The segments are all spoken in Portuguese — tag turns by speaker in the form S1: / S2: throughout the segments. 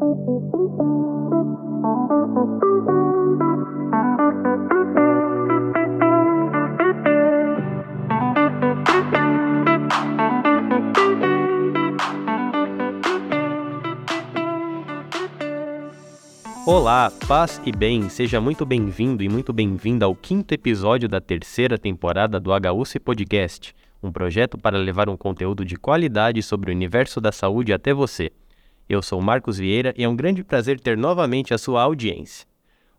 S1: Olá, paz e bem, seja muito bem-vindo e muito bem-vinda ao quinto episódio da terceira temporada do HUC Podcast, um projeto para levar um conteúdo de qualidade sobre o universo da saúde até você. Eu sou Marcos Vieira e é um grande prazer ter novamente a sua audiência.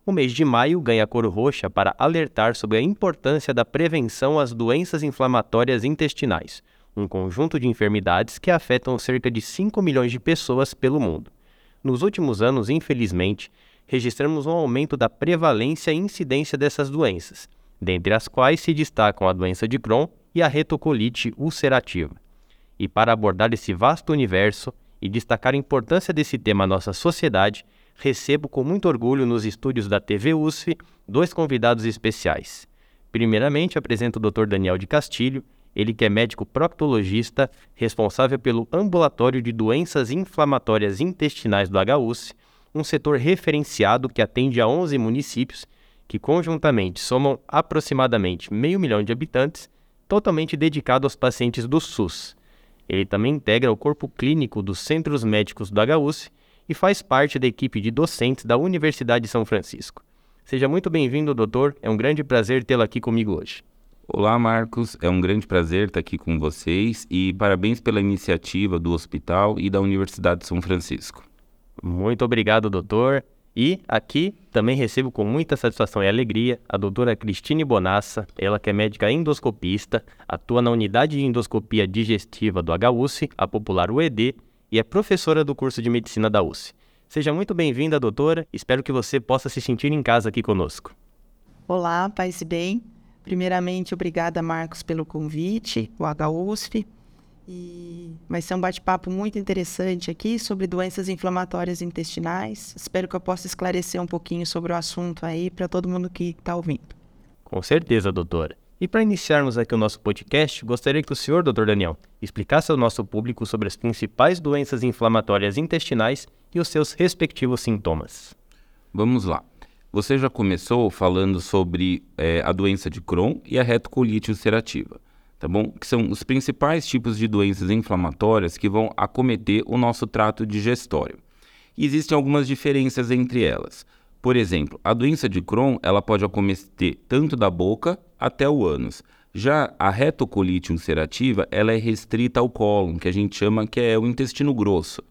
S1: O mês de maio ganha cor roxa para alertar sobre a importância da prevenção às doenças inflamatórias intestinais, um conjunto de enfermidades que afetam cerca de 5 milhões de pessoas pelo mundo. Nos últimos anos, infelizmente, registramos um aumento da prevalência e incidência dessas doenças, dentre as quais se destacam a doença de Crohn e a retocolite ulcerativa. E para abordar esse vasto universo e destacar a importância desse tema à nossa sociedade, recebo com muito orgulho nos estúdios da TV USF dois convidados especiais. Primeiramente, apresento o Dr. Daniel de Castilho, ele que é médico proctologista, responsável pelo Ambulatório de Doenças Inflamatórias Intestinais do HUS, um setor referenciado que atende a 11 municípios, que conjuntamente somam aproximadamente meio milhão de habitantes, totalmente dedicado aos pacientes do SUS. Ele também integra o corpo clínico dos Centros Médicos do HUS e faz parte da equipe de docentes da Universidade de São Francisco. Seja muito bem-vindo, doutor. É um grande prazer tê-lo aqui comigo hoje.
S2: Olá, Marcos. É um grande prazer estar aqui com vocês e parabéns pela iniciativa do hospital e da Universidade de São Francisco.
S1: Muito obrigado, doutor. E aqui também recebo com muita satisfação e alegria a doutora Cristine Bonassa, ela que é médica endoscopista, atua na unidade de endoscopia digestiva do HUSC, a popular UED, e é professora do curso de medicina da USC. Seja muito bem-vinda, doutora. Espero que você possa se sentir em casa aqui conosco.
S3: Olá, paz e bem. Primeiramente, obrigada, Marcos, pelo convite, o HUSF. E vai ser um bate-papo muito interessante aqui sobre doenças inflamatórias intestinais. Espero que eu possa esclarecer um pouquinho sobre o assunto aí para todo mundo que está ouvindo.
S1: Com certeza, doutora. E para iniciarmos aqui o nosso podcast, gostaria que o senhor, doutor Daniel, explicasse ao nosso público sobre as principais doenças inflamatórias intestinais e os seus respectivos sintomas.
S2: Vamos lá. Você já começou falando sobre é, a doença de Crohn e a retocolite ulcerativa, tá bom? Que são os principais tipos de doenças inflamatórias que vão acometer o nosso trato digestório. E existem algumas diferenças entre elas. Por exemplo, a doença de Crohn ela pode acometer tanto da boca até o ânus. Já a retocolite ulcerativa ela é restrita ao cólon, que a gente chama que é o intestino grosso.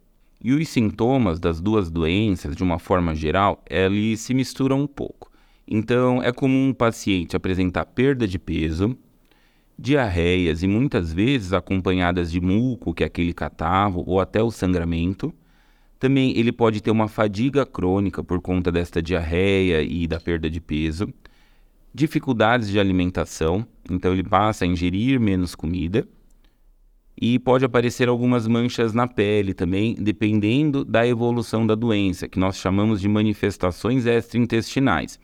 S2: E os sintomas das duas doenças, de uma forma geral, eles se misturam um pouco. Então, é comum um paciente apresentar perda de peso, diarreias e muitas vezes acompanhadas de muco, que é aquele catarro, ou até o sangramento. Também ele pode ter uma fadiga crônica por conta desta diarreia e da perda de peso, dificuldades de alimentação, então ele passa a ingerir menos comida e pode aparecer algumas manchas na pele também, dependendo da evolução da doença, que nós chamamos de manifestações extraintestinais.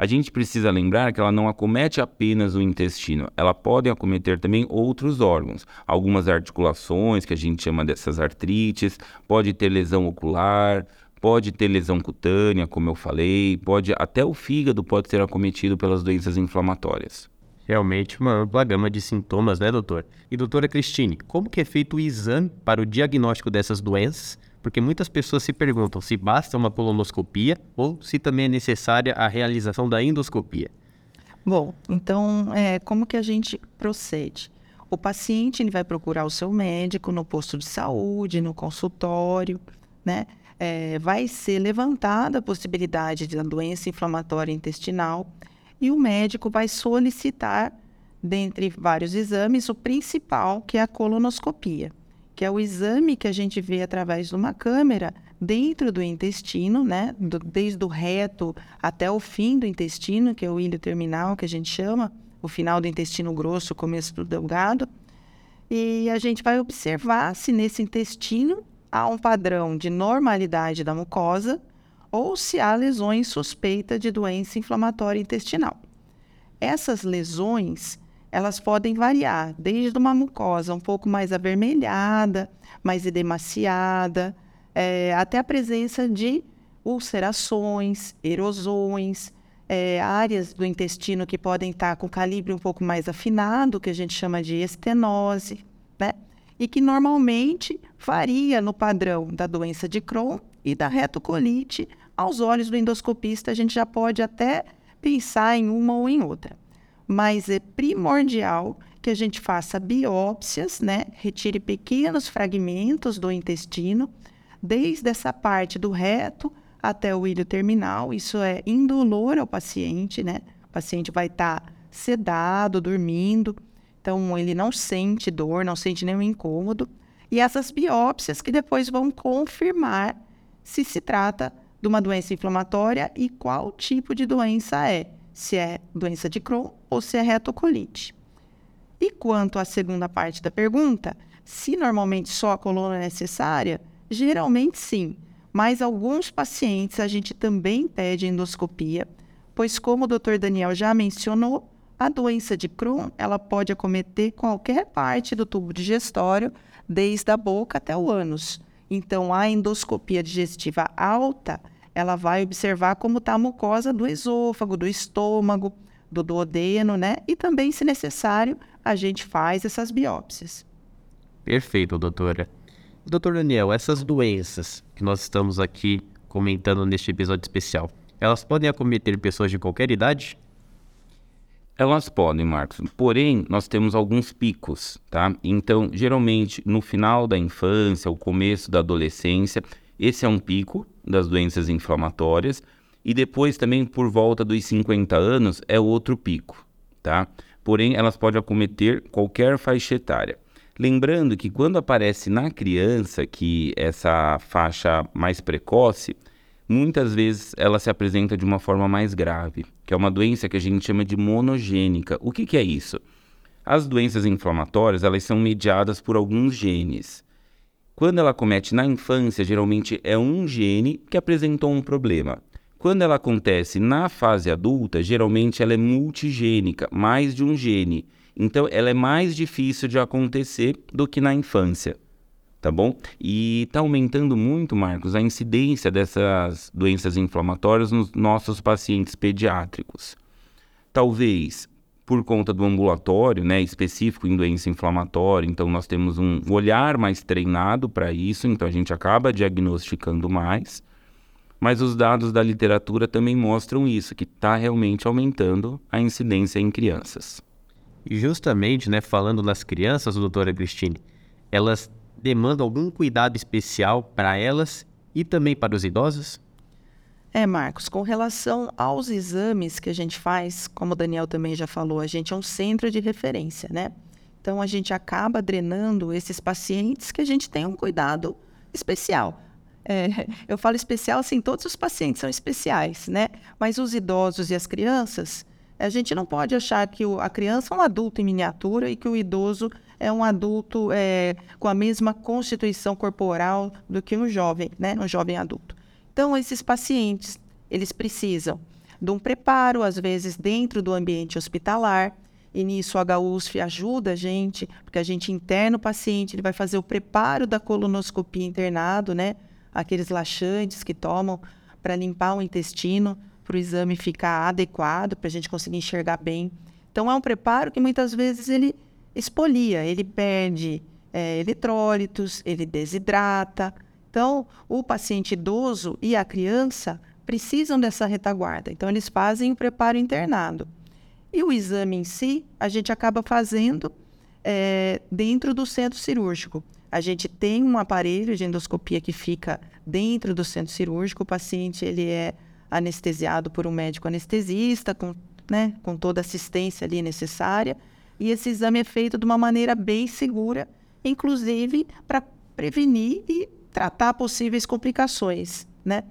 S2: A gente precisa lembrar que ela não acomete apenas o intestino, ela pode acometer também outros órgãos, algumas articulações, que a gente chama dessas artrites, pode ter lesão ocular, pode ter lesão cutânea, como eu falei, pode até o fígado pode ser acometido pelas doenças inflamatórias
S1: realmente uma ampla gama de sintomas, né, doutor? E doutora Cristine, como que é feito o exame para o diagnóstico dessas doenças? Porque muitas pessoas se perguntam se basta uma colonoscopia ou se também é necessária a realização da endoscopia.
S3: Bom, então, é, como que a gente procede? O paciente ele vai procurar o seu médico no posto de saúde, no consultório, né? É, vai ser levantada a possibilidade da doença inflamatória intestinal e o médico vai solicitar, dentre vários exames, o principal, que é a colonoscopia, que é o exame que a gente vê através de uma câmera dentro do intestino, né, do, desde o reto até o fim do intestino, que é o ilho terminal, que a gente chama, o final do intestino grosso, começo do delgado. E a gente vai observar se nesse intestino há um padrão de normalidade da mucosa ou se há lesões suspeitas de doença inflamatória intestinal. Essas lesões, elas podem variar, desde uma mucosa um pouco mais avermelhada, mais edemaciada, é, até a presença de ulcerações, erosões, é, áreas do intestino que podem estar com calibre um pouco mais afinado, que a gente chama de estenose, né? E que normalmente varia no padrão da doença de Crohn e da retocolite. Aos olhos do endoscopista, a gente já pode até pensar em uma ou em outra. Mas é primordial que a gente faça biópsias, né? Retire pequenos fragmentos do intestino, desde essa parte do reto até o ilho terminal. Isso é indolor ao paciente, né? O paciente vai estar tá sedado, dormindo, então ele não sente dor, não sente nenhum incômodo. E essas biópsias que depois vão confirmar se se trata de uma doença inflamatória e qual tipo de doença é, se é doença de Crohn ou se é retocolite. E quanto à segunda parte da pergunta, se normalmente só a coluna é necessária, geralmente sim mas alguns pacientes a gente também pede endoscopia, pois como o Dr. Daniel já mencionou, a doença de Crohn, ela pode acometer qualquer parte do tubo digestório, desde a boca até o ânus. Então, a endoscopia digestiva alta, ela vai observar como está a mucosa do esôfago, do estômago, do duodeno, né? E também, se necessário, a gente faz essas biópsias.
S1: Perfeito, doutora. Doutor Daniel, essas doenças que nós estamos aqui comentando neste episódio especial, elas podem acometer pessoas de qualquer idade?
S2: Elas podem, Marcos. Porém, nós temos alguns picos, tá? Então, geralmente, no final da infância, o começo da adolescência, esse é um pico das doenças inflamatórias. E depois, também, por volta dos 50 anos, é outro pico, tá? Porém, elas podem acometer qualquer faixa etária. Lembrando que quando aparece na criança que essa faixa mais precoce, muitas vezes ela se apresenta de uma forma mais grave, que é uma doença que a gente chama de monogênica. O que, que é isso? As doenças inflamatórias elas são mediadas por alguns genes. Quando ela comete na infância, geralmente é um gene que apresentou um problema. Quando ela acontece na fase adulta, geralmente ela é multigênica, mais de um gene. Então, ela é mais difícil de acontecer do que na infância, tá bom? E está aumentando muito, Marcos, a incidência dessas doenças inflamatórias nos nossos pacientes pediátricos. Talvez por conta do ambulatório, né, específico em doença inflamatória, então nós temos um olhar mais treinado para isso, então a gente acaba diagnosticando mais. Mas os dados da literatura também mostram isso, que está realmente aumentando a incidência em crianças.
S1: E justamente, né, falando das crianças, doutora Cristine, elas demandam algum cuidado especial para elas e também para os idosos?
S3: É, Marcos, com relação aos exames que a gente faz, como o Daniel também já falou, a gente é um centro de referência, né? Então a gente acaba drenando esses pacientes que a gente tem um cuidado especial. É, eu falo especial, assim, todos os pacientes são especiais, né? Mas os idosos e as crianças, a gente não pode achar que a criança é um adulto em miniatura e que o idoso é um adulto é, com a mesma constituição corporal do que um jovem, né? Um jovem adulto. Então, esses pacientes, eles precisam de um preparo, às vezes, dentro do ambiente hospitalar. E nisso a HUSF ajuda a gente, porque a gente interna o paciente, ele vai fazer o preparo da colonoscopia internado, né? Aqueles laxantes que tomam para limpar o intestino para o exame ficar adequado, para a gente conseguir enxergar bem. Então, é um preparo que muitas vezes ele expolia, ele perde é, eletrólitos, ele desidrata. Então, o paciente idoso e a criança precisam dessa retaguarda. Então, eles fazem o preparo internado. E o exame em si, a gente acaba fazendo é, dentro do centro cirúrgico. A gente tem um aparelho de endoscopia que fica dentro do centro cirúrgico. O paciente ele é anestesiado por um médico anestesista, com, né, com toda a assistência ali necessária. E esse exame é feito de uma maneira bem segura, inclusive para prevenir e tratar possíveis complicações, né?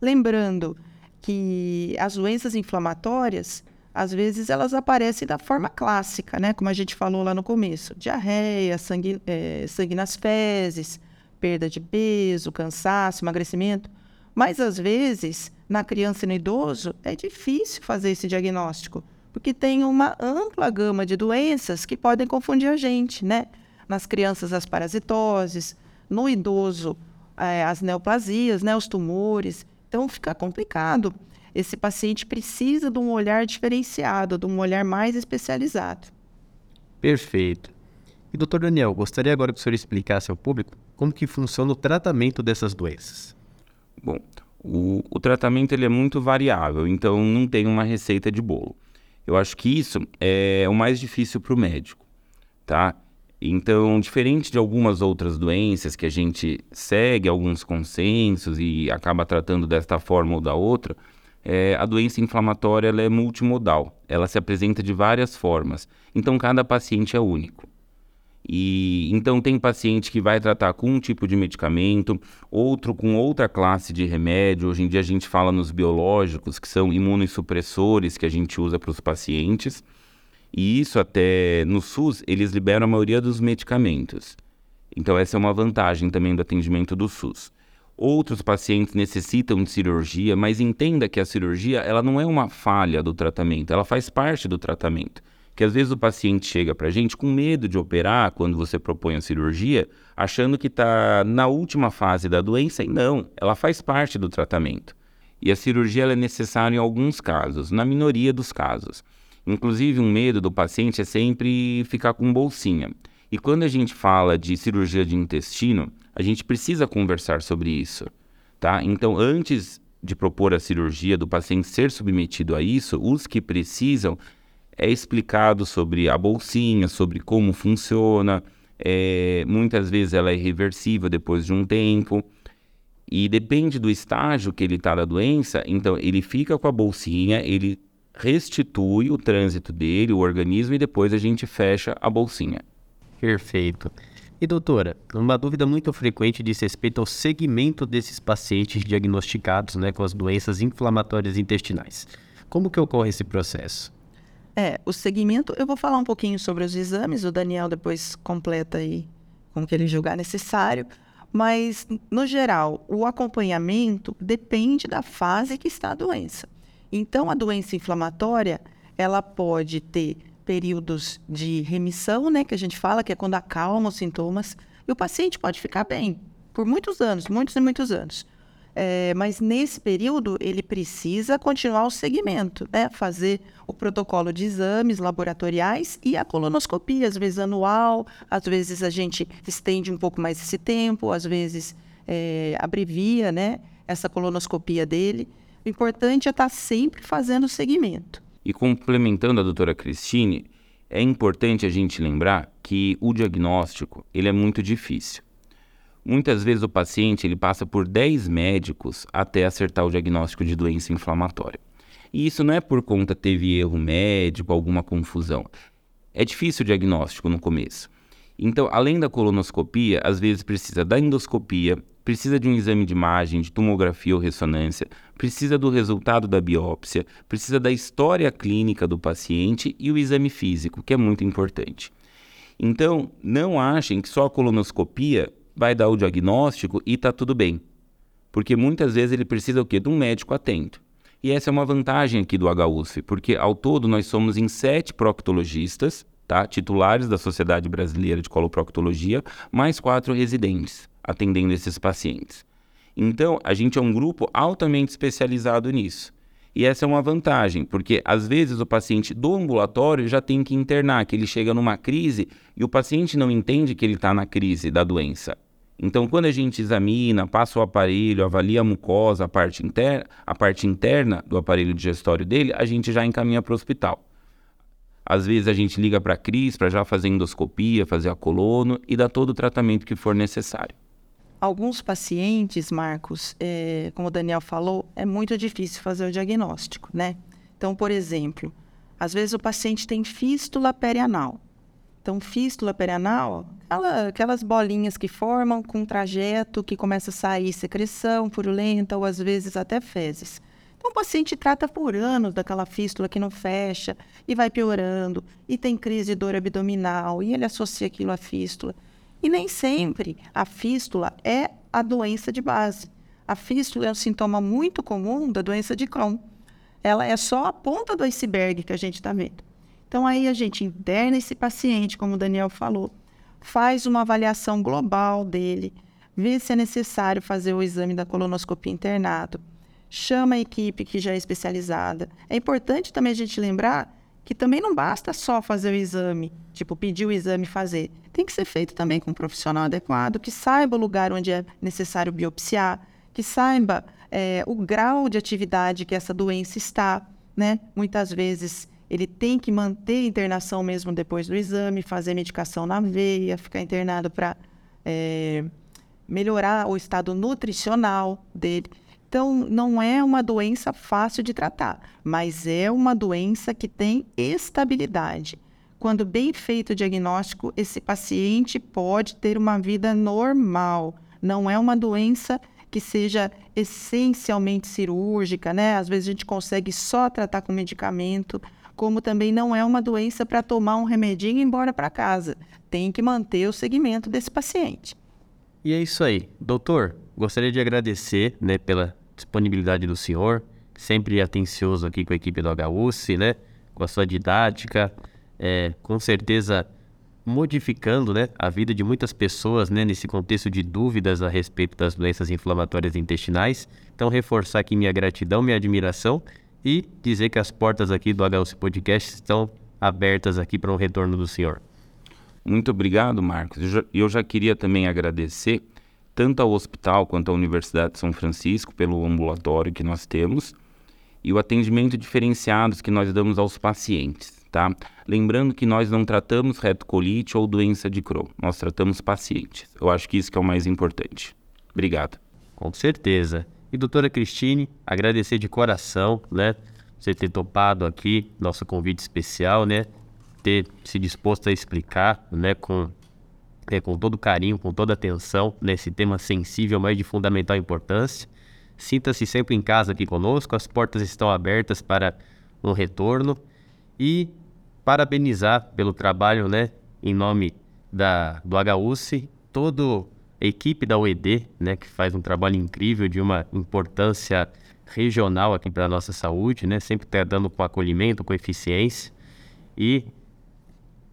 S3: Lembrando que as doenças inflamatórias, às vezes elas aparecem da forma clássica, né? Como a gente falou lá no começo, diarreia, sangue, é, sangue nas fezes, perda de peso, cansaço, emagrecimento. Mas às vezes na criança e no idoso, é difícil fazer esse diagnóstico, porque tem uma ampla gama de doenças que podem confundir a gente, né? Nas crianças, as parasitoses, no idoso, é, as neoplasias, né, os tumores. Então fica complicado. Esse paciente precisa de um olhar diferenciado, de um olhar mais especializado.
S1: Perfeito. E doutor Daniel, gostaria agora que o senhor explicasse ao público como que funciona o tratamento dessas doenças.
S2: Bom, o, o tratamento ele é muito variável, então não tem uma receita de bolo. Eu acho que isso é o mais difícil para o médico, tá? Então, diferente de algumas outras doenças que a gente segue alguns consensos e acaba tratando desta forma ou da outra, é, a doença inflamatória é multimodal. Ela se apresenta de várias formas. Então, cada paciente é único. E então tem paciente que vai tratar com um tipo de medicamento, outro com outra classe de remédio. Hoje em dia a gente fala nos biológicos, que são imunossupressores que a gente usa para os pacientes. E isso até no SUS eles liberam a maioria dos medicamentos. Então essa é uma vantagem também do atendimento do SUS. Outros pacientes necessitam de cirurgia, mas entenda que a cirurgia ela não é uma falha do tratamento, ela faz parte do tratamento que às vezes o paciente chega para a gente com medo de operar quando você propõe a cirurgia, achando que está na última fase da doença e não, ela faz parte do tratamento. E a cirurgia é necessária em alguns casos, na minoria dos casos. Inclusive, um medo do paciente é sempre ficar com bolsinha. E quando a gente fala de cirurgia de intestino, a gente precisa conversar sobre isso, tá? Então, antes de propor a cirurgia do paciente ser submetido a isso, os que precisam é explicado sobre a bolsinha, sobre como funciona. É, muitas vezes ela é irreversível depois de um tempo. E depende do estágio que ele está da doença, então ele fica com a bolsinha, ele restitui o trânsito dele, o organismo, e depois a gente fecha a bolsinha.
S1: Perfeito. E doutora, uma dúvida muito frequente diz respeito ao segmento desses pacientes diagnosticados né, com as doenças inflamatórias intestinais. Como que ocorre esse processo?
S3: É, o segmento, eu vou falar um pouquinho sobre os exames, o Daniel depois completa aí com o que ele julgar necessário, mas, no geral, o acompanhamento depende da fase que está a doença. Então, a doença inflamatória, ela pode ter períodos de remissão, né, que a gente fala que é quando acalma os sintomas, e o paciente pode ficar bem por muitos anos, muitos e muitos anos. É, mas nesse período ele precisa continuar o segmento, né? fazer o protocolo de exames laboratoriais e a colonoscopia, às vezes anual, às vezes a gente estende um pouco mais esse tempo, às vezes é, abrevia né? essa colonoscopia dele. O importante é estar sempre fazendo o segmento.
S2: E complementando a doutora Cristine, é importante a gente lembrar que o diagnóstico ele é muito difícil. Muitas vezes o paciente ele passa por 10 médicos até acertar o diagnóstico de doença inflamatória. E isso não é por conta teve erro médico, alguma confusão. É difícil o diagnóstico no começo. Então, além da colonoscopia, às vezes precisa da endoscopia, precisa de um exame de imagem, de tomografia ou ressonância, precisa do resultado da biópsia, precisa da história clínica do paciente e o exame físico, que é muito importante. Então, não achem que só a colonoscopia vai dar o diagnóstico e está tudo bem. Porque muitas vezes ele precisa o quê? De um médico atento. E essa é uma vantagem aqui do HUSF, porque ao todo nós somos em sete proctologistas, tá? titulares da Sociedade Brasileira de Coloproctologia, mais quatro residentes atendendo esses pacientes. Então, a gente é um grupo altamente especializado nisso. E essa é uma vantagem, porque às vezes o paciente do ambulatório já tem que internar, que ele chega numa crise e o paciente não entende que ele está na crise da doença. Então, quando a gente examina, passa o aparelho, avalia a mucosa, a parte interna, a parte interna do aparelho digestório dele, a gente já encaminha para o hospital. Às vezes a gente liga para a CRIS para já fazer endoscopia, fazer a colono e dar todo o tratamento que for necessário.
S3: Alguns pacientes, Marcos, é, como o Daniel falou, é muito difícil fazer o diagnóstico, né? Então, por exemplo, às vezes o paciente tem fístula perianal. Então, fístula perianal, aquela, aquelas bolinhas que formam com um trajeto que começa a sair secreção purulenta ou às vezes até fezes. Então, o paciente trata por anos daquela fístula que não fecha e vai piorando, e tem crise de dor abdominal, e ele associa aquilo à fístula. E nem sempre a fístula é a doença de base. A fístula é um sintoma muito comum da doença de Crohn. Ela é só a ponta do iceberg que a gente está vendo. Então, aí a gente interna esse paciente, como o Daniel falou, faz uma avaliação global dele, vê se é necessário fazer o exame da colonoscopia internado, chama a equipe que já é especializada. É importante também a gente lembrar que também não basta só fazer o exame, tipo, pedir o exame e fazer. Tem que ser feito também com um profissional adequado, que saiba o lugar onde é necessário biopsiar, que saiba é, o grau de atividade que essa doença está, né? Muitas vezes ele tem que manter a internação mesmo depois do exame, fazer medicação na veia, ficar internado para é, melhorar o estado nutricional dele. Então, não é uma doença fácil de tratar, mas é uma doença que tem estabilidade. Quando bem feito o diagnóstico, esse paciente pode ter uma vida normal. Não é uma doença que seja essencialmente cirúrgica, né? Às vezes a gente consegue só tratar com medicamento, como também não é uma doença para tomar um remedinho e ir embora para casa. Tem que manter o segmento desse paciente.
S1: E é isso aí. Doutor, gostaria de agradecer né, pela disponibilidade do senhor, sempre atencioso aqui com a equipe do HUC, né? Com a sua didática, é, com certeza modificando né, a vida de muitas pessoas né, nesse contexto de dúvidas a respeito das doenças inflamatórias intestinais. Então, reforçar aqui minha gratidão, minha admiração e dizer que as portas aqui do HUC Podcast estão abertas aqui para um retorno do senhor.
S2: Muito obrigado, Marcos. Eu já, eu já queria também agradecer tanto ao hospital quanto à Universidade de São Francisco pelo ambulatório que nós temos e o atendimento diferenciado que nós damos aos pacientes, tá? Lembrando que nós não tratamos retocolite ou doença de Crohn, nós tratamos pacientes. Eu acho que isso que é o mais importante. Obrigado.
S1: Com certeza. E doutora Cristine, agradecer de coração, né? Você ter topado aqui nosso convite especial, né? Ter se disposto a explicar, né? Com é, com todo carinho, com toda atenção nesse tema sensível, mas de fundamental importância. Sinta-se sempre em casa aqui conosco, as portas estão abertas para um retorno e parabenizar pelo trabalho, né, em nome da, do HUC, toda a equipe da UED, né, que faz um trabalho incrível de uma importância regional aqui para a nossa saúde, né, sempre tratando com acolhimento, com eficiência. E,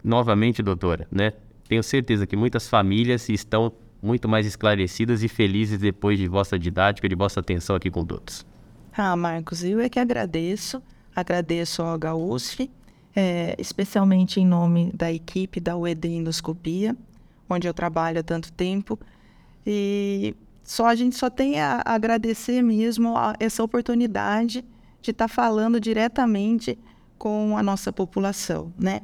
S1: novamente, doutora, né, tenho certeza que muitas famílias estão muito mais esclarecidas e felizes depois de vossa didática, de vossa atenção aqui com todos.
S3: Ah, Marcos, eu é que agradeço, agradeço ao HUSF, é, especialmente em nome da equipe da UED Endoscopia, onde eu trabalho há tanto tempo, e só a gente só tem a agradecer mesmo a essa oportunidade de estar tá falando diretamente com a nossa população, né?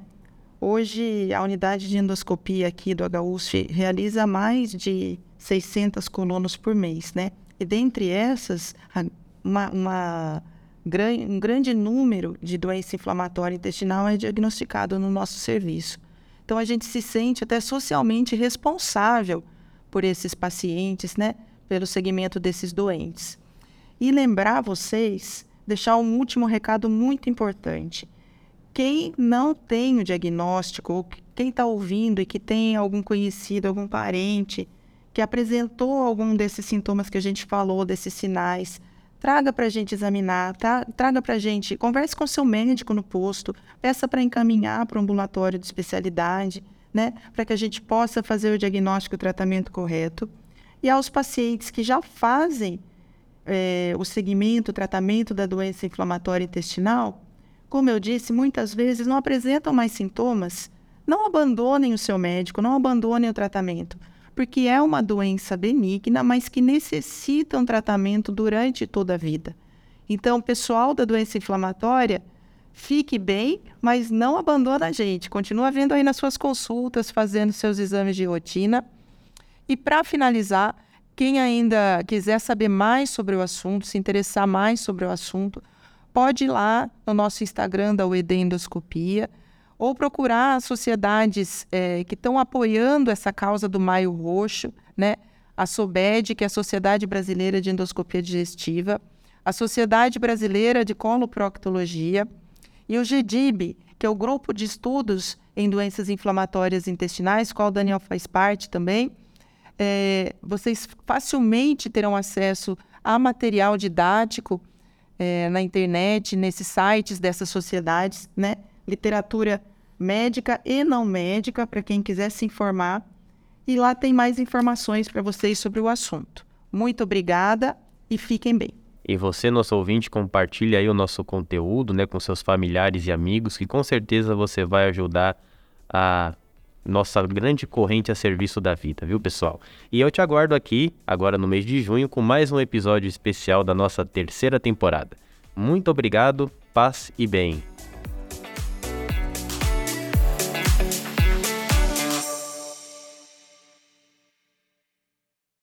S3: Hoje, a unidade de endoscopia aqui do HUSF realiza mais de 600 colunas por mês, né? E dentre essas, uma, uma, um grande número de doença inflamatória intestinal é diagnosticado no nosso serviço. Então, a gente se sente até socialmente responsável por esses pacientes, né? Pelo segmento desses doentes. E lembrar vocês, deixar um último recado muito importante quem não tem o diagnóstico, quem está ouvindo e que tem algum conhecido, algum parente que apresentou algum desses sintomas que a gente falou, desses sinais, traga para a gente examinar, tá? traga para a gente, converse com seu médico no posto, peça para encaminhar para o ambulatório de especialidade, né? para que a gente possa fazer o diagnóstico e o tratamento correto. E aos pacientes que já fazem é, o segmento, o tratamento da doença inflamatória intestinal, como eu disse, muitas vezes não apresentam mais sintomas, não abandonem o seu médico, não abandonem o tratamento, porque é uma doença benigna, mas que necessita um tratamento durante toda a vida. Então, pessoal da doença inflamatória, fique bem, mas não abandona a gente. Continua vendo aí nas suas consultas, fazendo seus exames de rotina. E para finalizar, quem ainda quiser saber mais sobre o assunto, se interessar mais sobre o assunto, pode ir lá no nosso Instagram da UED Endoscopia ou procurar sociedades é, que estão apoiando essa causa do Maio Roxo, né? A SOBED, que é a Sociedade Brasileira de Endoscopia Digestiva, a Sociedade Brasileira de Coloproctologia e o GDIB, que é o Grupo de Estudos em Doenças Inflamatórias Intestinais, qual o Daniel faz parte também. É, vocês facilmente terão acesso a material didático é, na internet, nesses sites dessas sociedades, né? Literatura médica e não médica, para quem quiser se informar. e lá tem mais informações para vocês sobre o assunto. Muito obrigada e fiquem bem.
S1: E você, nosso ouvinte, compartilhe aí o nosso conteúdo né, com seus familiares e amigos, que com certeza você vai ajudar a nossa grande corrente a serviço da vida, viu, pessoal? E eu te aguardo aqui, agora no mês de junho, com mais um episódio especial da nossa terceira temporada. Muito obrigado, paz e bem.